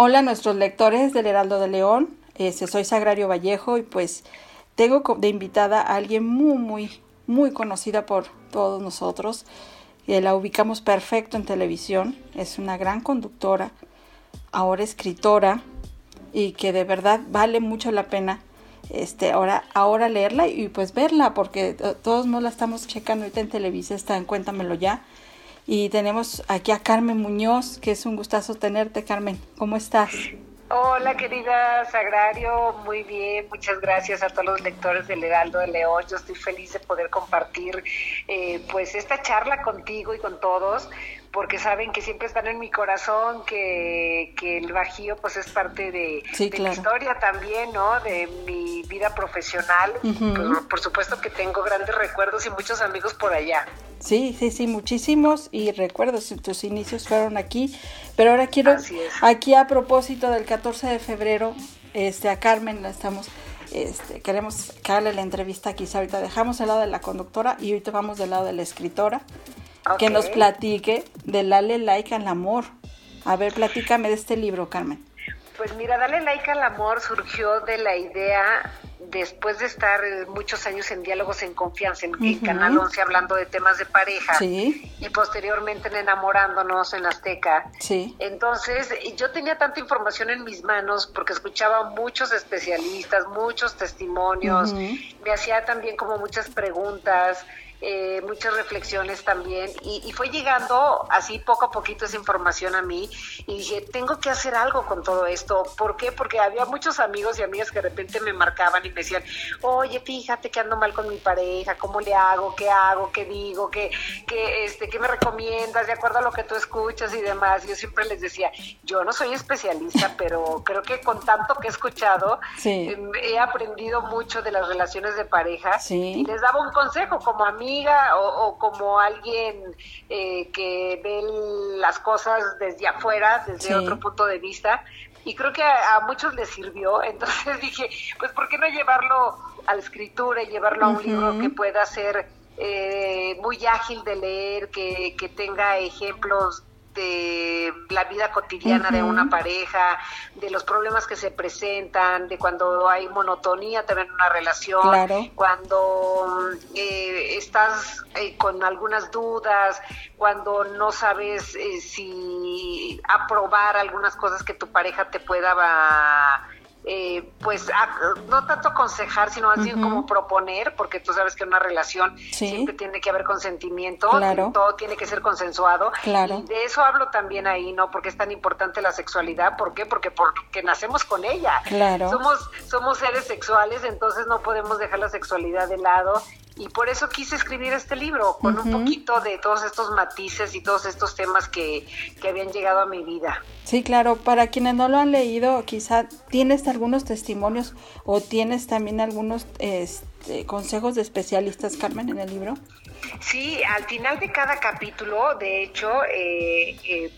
Hola a nuestros lectores del Heraldo de León. Este, soy Sagrario Vallejo y pues tengo de invitada a alguien muy, muy, muy conocida por todos nosotros. Y la ubicamos perfecto en televisión. Es una gran conductora, ahora escritora y que de verdad vale mucho la pena este ahora ahora leerla y pues verla porque todos no la estamos checando ahorita en Televisa está en Cuéntamelo ya y tenemos aquí a Carmen Muñoz que es un gustazo tenerte Carmen. ¿cómo estás? Hola querida Sagrario, muy bien, muchas gracias a todos los lectores del Heraldo de León, yo estoy feliz de poder compartir eh, pues esta charla contigo y con todos, porque saben que siempre están en mi corazón, que, que el Bajío pues es parte de, mi historia también, ¿no? De mi vida profesional. por, supuesto que tengo grandes recuerdos y muchos amigos por allá. Sí, sí, sí, muchísimos. Y recuerdos, tus inicios fueron aquí, pero ahora quiero, aquí a propósito del 14 de febrero, este, a Carmen la estamos este, queremos que haga la entrevista quizá ahorita dejamos el lado de la conductora y ahorita vamos del lado de la escritora que nos platique de Dale Like al Amor. A ver, platícame de este libro, Carmen. Pues mira, Dale Like al Amor surgió de la idea después de estar muchos años en diálogos en confianza en, Canal 11 hablando de temas de pareja y posteriormente en enamorándonos en Azteca. Sí. Entonces yo tenía tanta información en mis manos porque escuchaba muchos especialistas, muchos testimonios, me hacía también como muchas preguntas eh, muchas reflexiones también y, fue llegando así poco a poquito esa información a mí y dije, tengo que hacer algo con todo esto. ¿Por qué? Porque había muchos amigos y amigas que de repente me marcaban y me decían, oye, fíjate que ando mal con mi pareja, ¿cómo le hago? ¿Qué hago? ¿Qué digo? ¿Qué, qué, este, ¿qué me recomiendas de acuerdo a lo que tú escuchas y demás? Yo siempre les decía, yo no soy especialista, pero creo que con tanto que he escuchado, em, he aprendido mucho de las relaciones de pareja y les daba un consejo como a mí o, como alguien eh, que ve las cosas desde afuera, desde otro punto de vista. Y creo que a, muchos les sirvió. Entonces dije, pues ¿por qué no llevarlo a la escritura y llevarlo a un libro que pueda ser eh, muy ágil de leer, que, que tenga ejemplos de la vida cotidiana de una pareja, de los problemas que se presentan, de cuando hay monotonía también en una relación, cuando eh, estás eh, con algunas dudas, cuando no sabes eh, si aprobar algunas cosas que tu pareja te pueda eh, pues no tanto aconsejar, sino más bien como proponer, porque tú sabes que una relación siempre tiene que haber consentimiento, todo tiene que ser consensuado. Y de eso hablo también ahí, ¿no? Porque es tan importante la sexualidad, ¿por qué? Porque, porque nacemos con ella. Somos, somos seres sexuales, entonces no podemos dejar la sexualidad de lado y por eso quise escribir este libro, con un poquito de todos estos matices y todos estos temas que, que, habían llegado a mi vida. Sí, claro, para quienes no lo han leído, quizá tienes algunos testimonios o tienes también algunos este, consejos de especialistas, Carmen, en el libro. Sí, al final de cada capítulo, de hecho, eh eh,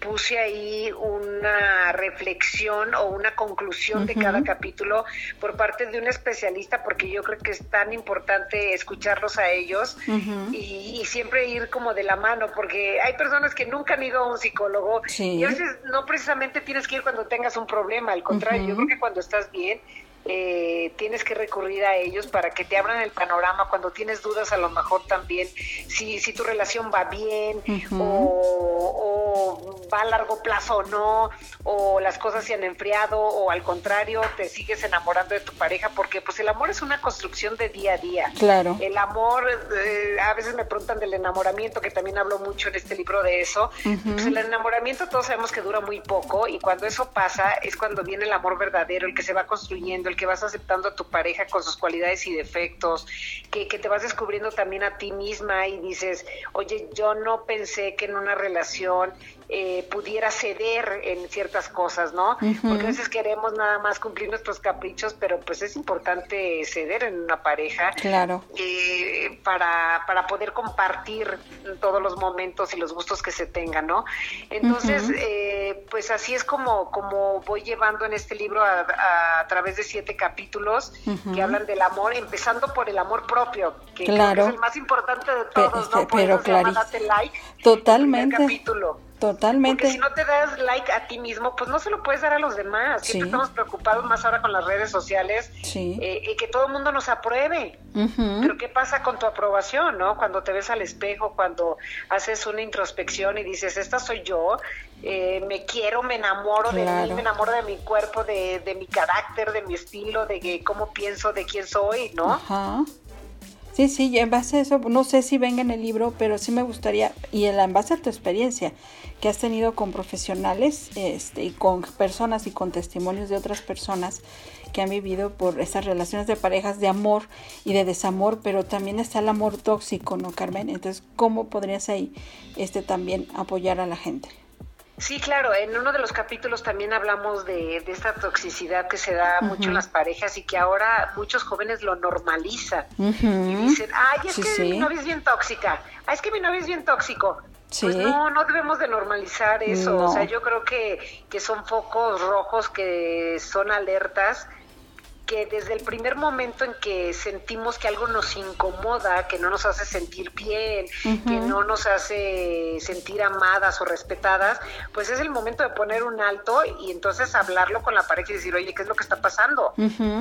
puse ahí una reflexión o una conclusión de cada capítulo por parte de un especialista porque yo creo que es tan importante escucharlos a ellos y, siempre ir como de la mano porque hay personas que nunca han ido a un psicólogo y a veces no precisamente tienes que ir cuando tengas un problema, al contrario, yo creo que cuando estás bien eh, tienes que recurrir a ellos para que te abran el panorama cuando tienes dudas a lo mejor también si, si tu relación va bien o, va a largo plazo o no o las cosas se han enfriado o al contrario te sigues enamorando de tu pareja porque pues el amor es una construcción de día a día. Claro. El amor eh, a veces me preguntan del enamoramiento que también hablo mucho en este libro de eso. Pues el enamoramiento todos sabemos que dura muy poco y cuando eso pasa es cuando viene el amor verdadero el que se va construyendo el que vas aceptando a tu pareja con sus cualidades y defectos, que, te vas descubriendo también a ti misma y dices, oye, yo no pensé que en una relación eh, pudiera ceder en ciertas cosas, ¿no? Porque a veces queremos nada más cumplir nuestros caprichos, pero pues es importante ceder en una pareja. Claro. Eh, para, para poder compartir todos los momentos y los gustos que se tengan, ¿no? Entonces, eh, pues así es como, como voy llevando en este libro a, través de siete capítulos que hablan del amor, empezando por el amor propio, que es el más importante de todos, ¿no? pero claro. Totalmente. capítulo Totalmente. Porque si no te das like a ti mismo, pues no se lo puedes dar a los demás. Siempre estamos preocupados más ahora con las redes sociales sí. eh, y que todo el mundo nos apruebe. Pero ¿qué pasa con tu aprobación, no? Cuando te ves al espejo, cuando haces una introspección y dices, esta soy yo, eh, me quiero, me enamoro de mí, me enamoro de mi cuerpo, de, de mi carácter, de mi estilo, de cómo pienso, de quién soy, ¿no? Ajá. Sí, sí, en base a eso, no sé si venga en el libro, pero sí me gustaría, y en base a tu experiencia que has tenido con profesionales este, y con personas y con testimonios de otras personas que han vivido por estas relaciones de parejas de amor y de desamor, pero también está el amor tóxico, ¿no, Carmen? Entonces, ¿cómo podrías ahí este, también apoyar a la gente? Sí, claro, en uno de los capítulos también hablamos de, esta toxicidad que se da mucho en las parejas y que ahora muchos jóvenes lo normalizan y dicen, ay, es que mi novia es bien tóxica, ay, es que mi novia es bien tóxico. Pues no, no debemos de normalizar eso, o sea, yo creo que, que son focos rojos que son alertas que desde el primer momento en que sentimos que algo nos incomoda, que no nos hace sentir bien, que no nos hace sentir amadas o respetadas, pues es el momento de poner un alto y entonces hablarlo con la pareja y decir, oye, ¿qué es lo que está pasando?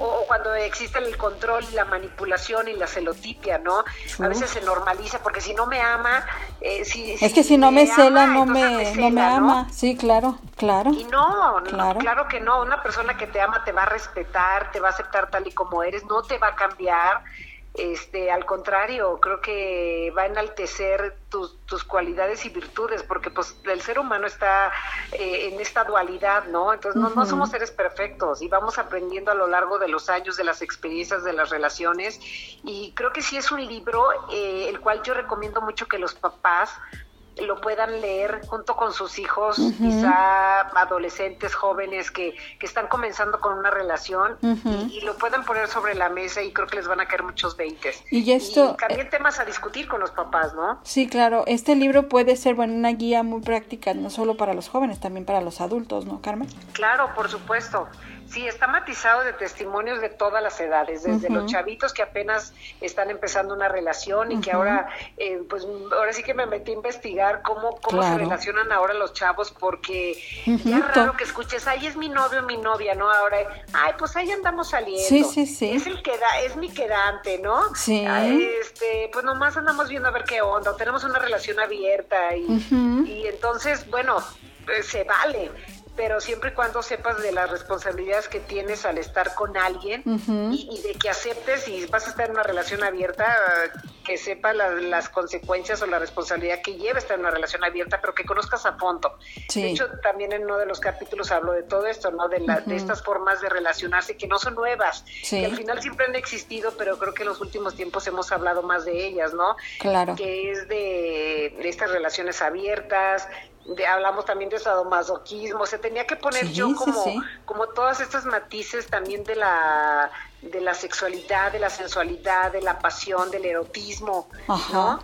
o, cuando existe el control y la manipulación y la celotipia, ¿no? A veces se normaliza porque si no me ama, eh, si, es que si no me, cela, no me, no me ama. Sí, claro, claro. Y no, claro. claro que no. Una persona que te ama te va a respetar, te va a aceptar tal y como eres, no te va a cambiar. Este, al contrario, creo que va a enaltecer tus, tus cualidades y virtudes, porque pues el ser humano está eh, en esta dualidad, ¿no? Entonces no, no, somos seres perfectos y vamos aprendiendo a lo largo de los años, de las experiencias, de las relaciones, y creo que sí es un libro eh, el cual yo recomiendo mucho que los papás lo puedan leer junto con sus hijos, quizá adolescentes, jóvenes que, que, están comenzando con una relación y, lo puedan poner sobre la mesa y creo que les van a caer muchos veintes. Y esto... también eh, temas a discutir con los papás, ¿no? Sí, claro. Este libro puede ser, bueno, una guía muy práctica, no solo para los jóvenes, también para los adultos, ¿no, Carmen? Claro, por supuesto. Sí, está matizado de testimonios de todas las edades, desde los chavitos que apenas están empezando una relación y que ahora, eh, pues ahora sí que me metí a investigar cómo, cómo se relacionan ahora los chavos, porque ya es raro que escuches, ay, es mi novio, mi novia, ¿no? Ahora, ay, pues ahí andamos saliendo. Sí, sí, sí. Es el que da, es mi quedante, ¿no? Sí. este, pues nomás andamos viendo a ver qué onda, tenemos una relación abierta y, y entonces, bueno, eh, se vale pero siempre y cuando sepas de las responsabilidades que tienes al estar con alguien y, de que aceptes y vas a estar en una relación abierta, que sepas las consecuencias o la responsabilidad que lleva estar en una relación abierta, pero que conozcas a fondo. De hecho, también en uno de los capítulos hablo de todo esto, ¿no? De, la, de estas formas de relacionarse que no son nuevas, que al final siempre han existido, pero creo que en los últimos tiempos hemos hablado más de ellas, ¿no? Claro. Que es de, de estas relaciones abiertas, hablamos también de sadomasoquismo, se tenía que poner yo como, como todas estas matices también de la, de la sexualidad, de la sensualidad, de la pasión, del erotismo, ¿no?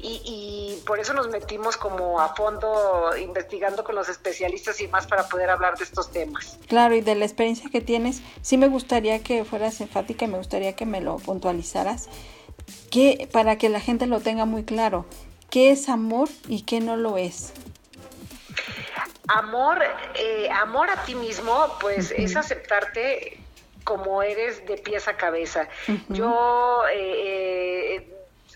Y, y, por eso nos metimos como a fondo investigando con los especialistas y más para poder hablar de estos temas. Claro, y de la experiencia que tienes, sí me gustaría que fueras enfática y me gustaría que me lo puntualizaras, que para que la gente lo tenga muy claro, qué es amor y qué no lo es amor, eh, amor a ti mismo, pues es aceptarte como eres de pies a cabeza. Yo, eh,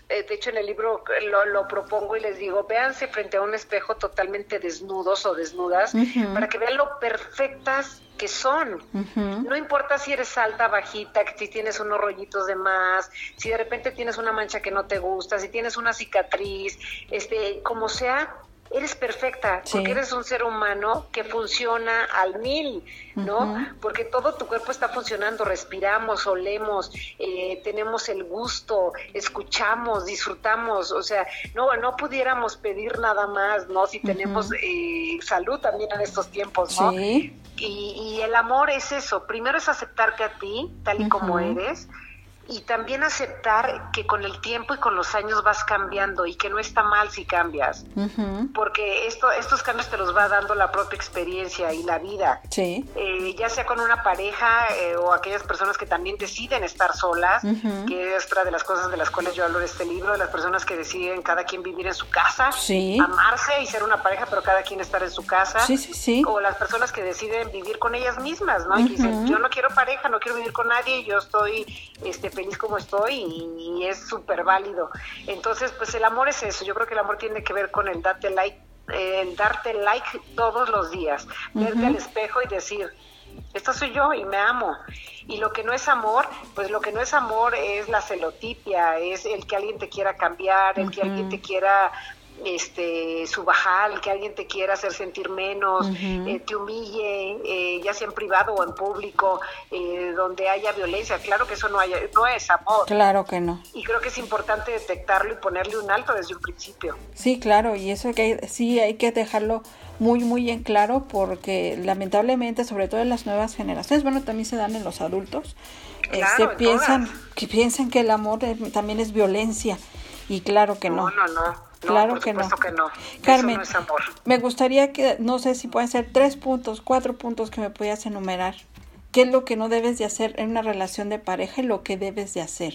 eh, de hecho, en el libro lo, propongo y les digo, véanse frente a un espejo totalmente desnudos o desnudas para que vean lo perfectas que son. No importa si eres alta, bajita, si tienes unos rollitos de más, si de repente tienes una mancha que no te gusta, si tienes una cicatriz, este, como sea, eres perfecta, porque eres un ser humano que funciona al mil, ¿no? Porque todo tu cuerpo está funcionando, respiramos, olemos, eh, tenemos el gusto, escuchamos, disfrutamos, o sea, no, no pudiéramos pedir nada más, ¿no? Si tenemos eh, salud también en estos tiempos, ¿no? Y, y, el amor es eso, primero es aceptarte a ti, tal y como eres, y también aceptar que con el tiempo y con los años vas cambiando y que no está mal si cambias, porque esto, estos cambios te los va dando la propia experiencia y la vida, sí. Eh, ya sea con una pareja eh, o aquellas personas que también deciden estar solas, que es otra de las cosas de las cuales yo hablo en este libro, de las personas que deciden cada quien vivir en su casa, amarse y ser una pareja, pero cada quien estar en su casa, sí, sí, o las personas que deciden vivir con ellas mismas, ¿no? Y dicen, yo no quiero pareja, no quiero vivir con nadie, yo estoy este, feliz como estoy y, es súper válido. Entonces, pues el amor es eso. Yo creo que el amor tiene que ver con el darte like, el darte like todos los días, verte al espejo y decir, esto soy yo y me amo. Y lo que no es amor, pues lo que no es amor es la celotipia, es el que alguien te quiera cambiar, el que alguien te quiera este subajal, que alguien te quiera hacer sentir menos, eh, te humille, eh, ya sea en privado o en público, eh, donde haya violencia. Claro que eso no, haya, no es amor. Claro que no. Y creo que es importante detectarlo y ponerle un alto desde un principio. Sí, claro, y eso que sí hay que dejarlo muy, muy en claro porque lamentablemente, sobre todo en las nuevas generaciones, bueno, también se dan en los adultos, este, piensan, que piensan que el amor también es violencia y claro que no. No, no, no claro que, no. que no. Carmen, no es amor. me gustaría que, no sé si pueden ser tres puntos, cuatro puntos que me pudieras enumerar. ¿Qué es lo que no debes de hacer en una relación de pareja y lo que debes de hacer?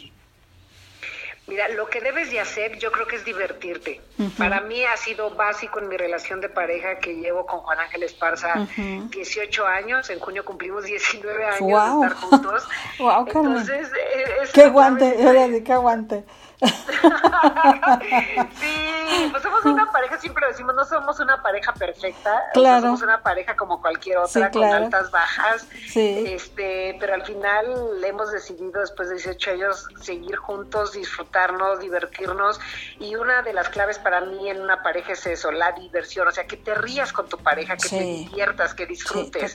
Mira, lo que debes de hacer yo creo que es divertirte. Para mí ha sido básico en mi relación de pareja que llevo con Juan Ángel Esparza 18 años, en junio cumplimos 19 años de estar juntos. wow, Entonces, e-, qué guante, qué guante. sí, pues somos una pareja, siempre decimos, no somos una pareja perfecta, claro. somos una pareja como cualquier otra, con altas, bajas, este, pero al final hemos decidido después de 18 años seguir juntos, disfrutarnos, divertirnos, y una de las claves para mí en una pareja es eso, la diversión, o sea, que te rías con tu pareja, que te diviertas, que disfrutes.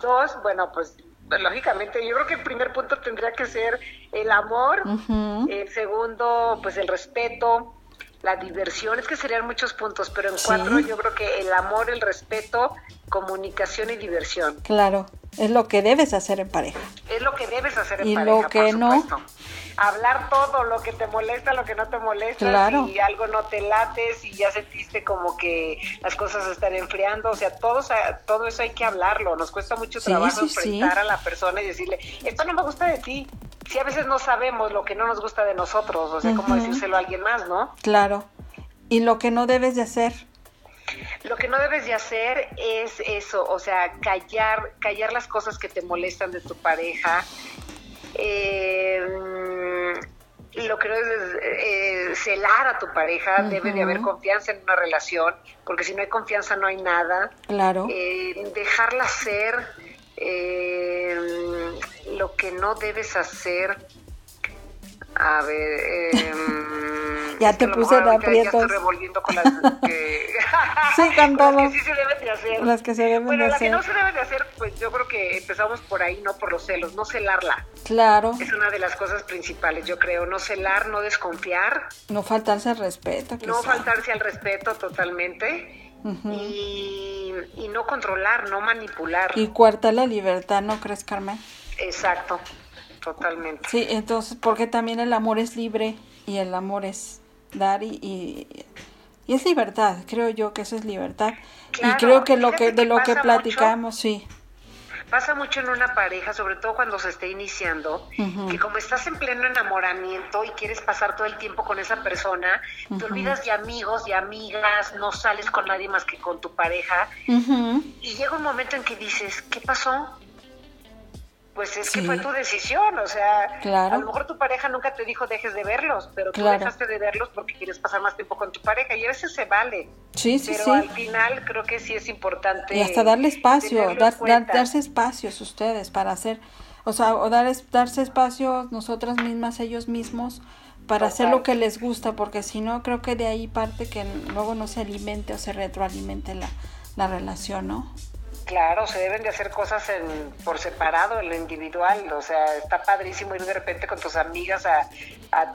Dos, bueno, pues lógicamente, yo creo que el primer punto tendría que ser el amor, el segundo, pues el respeto, la diversión, es que serían muchos puntos, pero en cuatro yo creo que el amor, el respeto, comunicación y diversión. Claro, es lo que debes hacer en pareja. Es lo que debes hacer en y pareja. Y lo que no, hablar todo, lo que te molesta, lo que no te molesta, claro. si algo no te late, si ya sentiste como que las cosas se están enfriando, o sea, todo, todo eso hay que hablarlo, nos cuesta mucho trabajo enfrentar a la persona y decirle, esto no me gusta de ti, si a veces no sabemos lo que no nos gusta de nosotros, o sea, como decírselo a alguien más, ¿no? Claro, y lo que no debes de hacer. Lo que no debes de hacer es eso, o sea, callar, callar las cosas que te molestan de tu pareja, eh, lo que es eh, celar a tu pareja, debe de haber confianza en una relación, porque si no hay confianza no hay nada. Claro. Eh, dejarla ser eh, lo que no debes hacer. A ver, em, ya te puse de aprietos. Ya estoy revolviendo con las que, sí, con. Las que sí se deben de hacer. Las que se deben bueno, de las hacer. que no se deben de hacer, pues yo creo que empezamos por ahí, no por los celos, no celarla. Claro. Es una de las cosas principales, yo creo, no celar, no desconfiar. No faltarse al respeto. No faltarse al respeto totalmente. y, y no controlar, no manipular. Y cuarta la libertad, ¿no crees, Carmen? Exacto totalmente. Sí, entonces, porque también el amor es libre y el amor es dar y, y, es libertad, creo yo que eso es libertad. y creo que lo que de lo que platicamos, sí. Pasa mucho en una pareja, sobre todo cuando se esté iniciando, que como estás en pleno enamoramiento y quieres pasar todo el tiempo con esa persona, te olvidas de amigos, de amigas, no sales con nadie más que con tu pareja. Y llega un momento en que dices, ¿qué pasó? Pues es que fue tu decisión, o sea, a lo mejor tu pareja nunca te dijo dejes de verlos, pero tú dejaste de verlos porque quieres pasar más tiempo con tu pareja y a veces se vale. Sí, sí, pero al final creo que sí es importante. Y hasta darle espacio, dar, darse espacios ustedes para hacer, o sea, o dar, darse espacio nosotras mismas, ellos mismos, para hacer lo que les gusta, porque si no, creo que de ahí parte que luego no se alimente o se retroalimente la, la relación, ¿no? Claro, se deben de hacer cosas en, por separado, en lo individual. O sea, está padrísimo ir de repente con tus amigas a,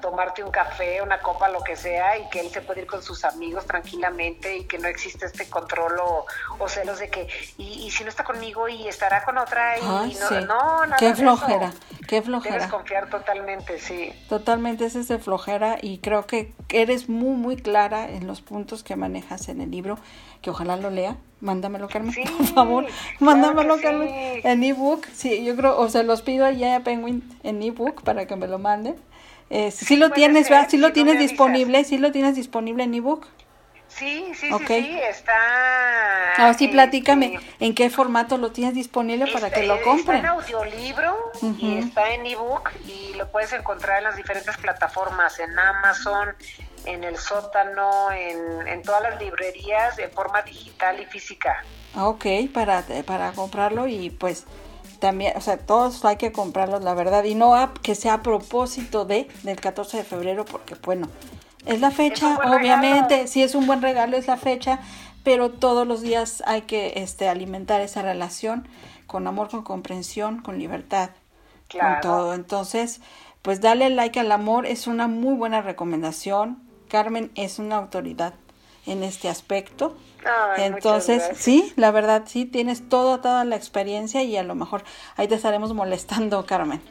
tomarte un café, una copa, lo que sea, y que él se puede ir con sus amigos tranquilamente y que no existe este control o, celos de que, y, si no está conmigo y estará con otra, y no, no, nada Qué flojera, qué flojera. Debes confiar totalmente, sí. Totalmente, ese es de flojera y creo que eres muy, muy clara en los puntos que manejas en el libro, que ojalá lo lea mándamelo, Carmen, por favor. mándamelo, Carmen, en ebook. Sí, yo creo, o sea, los pido allá a Penguin en ebook para que me lo manden. Eh, si lo tienes, ¿verdad? Si lo tienes disponible, si lo tienes disponible en ebook. Sí, sí, sí, sí, está. Ahora sí, platícame, ¿en qué formato lo tienes disponible para que lo compren? Está en audiolibro y está en ebook y lo puedes encontrar en las diferentes plataformas, en Amazon, en el sótano, en, todas las librerías de forma digital y física. Ah, ok, para, para comprarlo y pues también, o sea, todos hay que comprarlos, la verdad, y no que sea a propósito de del 14 de febrero, porque bueno, es la fecha, obviamente, si es un buen regalo es la fecha, pero todos los días hay que este, alimentar esa relación con amor, con comprensión, con libertad, con todo. Entonces, pues dale like al amor es una muy buena recomendación. Carmen es una autoridad en este aspecto. Entonces, sí, la verdad, sí, tienes toda, toda la experiencia y a lo mejor ahí te estaremos molestando, Carmen.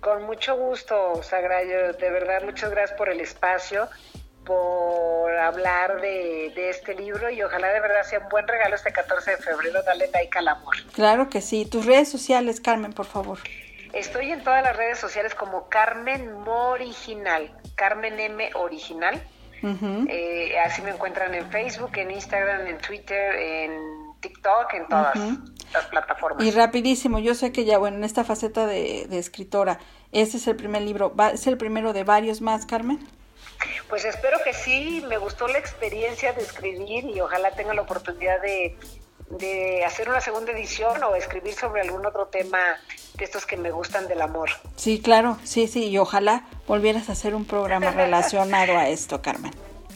Con mucho gusto, Sagrario. De verdad, muchas gracias por el espacio, por hablar de, de, este libro y ojalá de verdad sea un buen regalo este 14 de febrero. Dale like al amor. Claro que sí. Tus redes sociales, Carmen, por favor. Estoy en todas las redes sociales como Carmen Moriginal, Carmen M Original. Eh, así me encuentran en Facebook, en Instagram, en Twitter, en TikTok, en todas las plataformas. Y rapidísimo, yo sé que ya, bueno, en esta faceta de, escritora, ¿ese es el primer libro? ¿Es el primero de varios más, Carmen? Pues espero que sí, me gustó la experiencia de escribir y ojalá tenga la oportunidad de de hacer una segunda edición o escribir sobre algún otro tema de estos que me gustan del amor. Sí, claro, sí, sí, y ojalá volvieras a hacer un programa relacionado a esto, Carmen.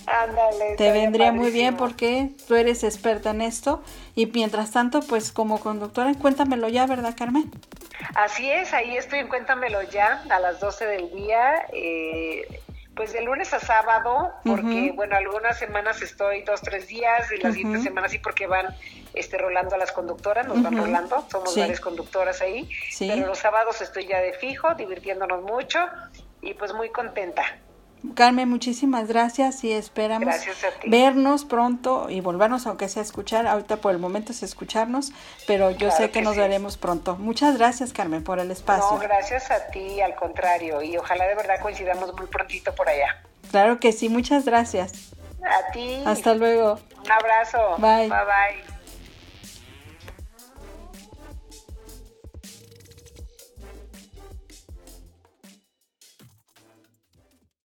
Ándale. Te vendría muy bien porque tú eres experta en esto y mientras tanto, pues como conductora, cuéntamelo ya, ¿verdad, Carmen? Así es, ahí estoy en Cuéntamelo ya a las 12 del día. Eh, pues de lunes a sábado, porque bueno, algunas semanas estoy dos, tres días, y las siguientes semanas sí porque van este, rolando a las conductoras, nos van rolando, somos varias conductoras ahí, pero los sábados estoy ya de fijo, divirtiéndonos mucho y pues muy contenta. Carmen, muchísimas gracias y esperamos vernos pronto y volvernos, aunque sea a escuchar. Ahorita por el momento es escucharnos, pero yo sé que, nos veremos pronto. Muchas gracias, Carmen, por el espacio. No, gracias a ti, al contrario, y ojalá de verdad coincidamos muy prontito por allá. Claro que sí, muchas gracias. A ti. Hasta luego. Un abrazo. Bye. Bye bye.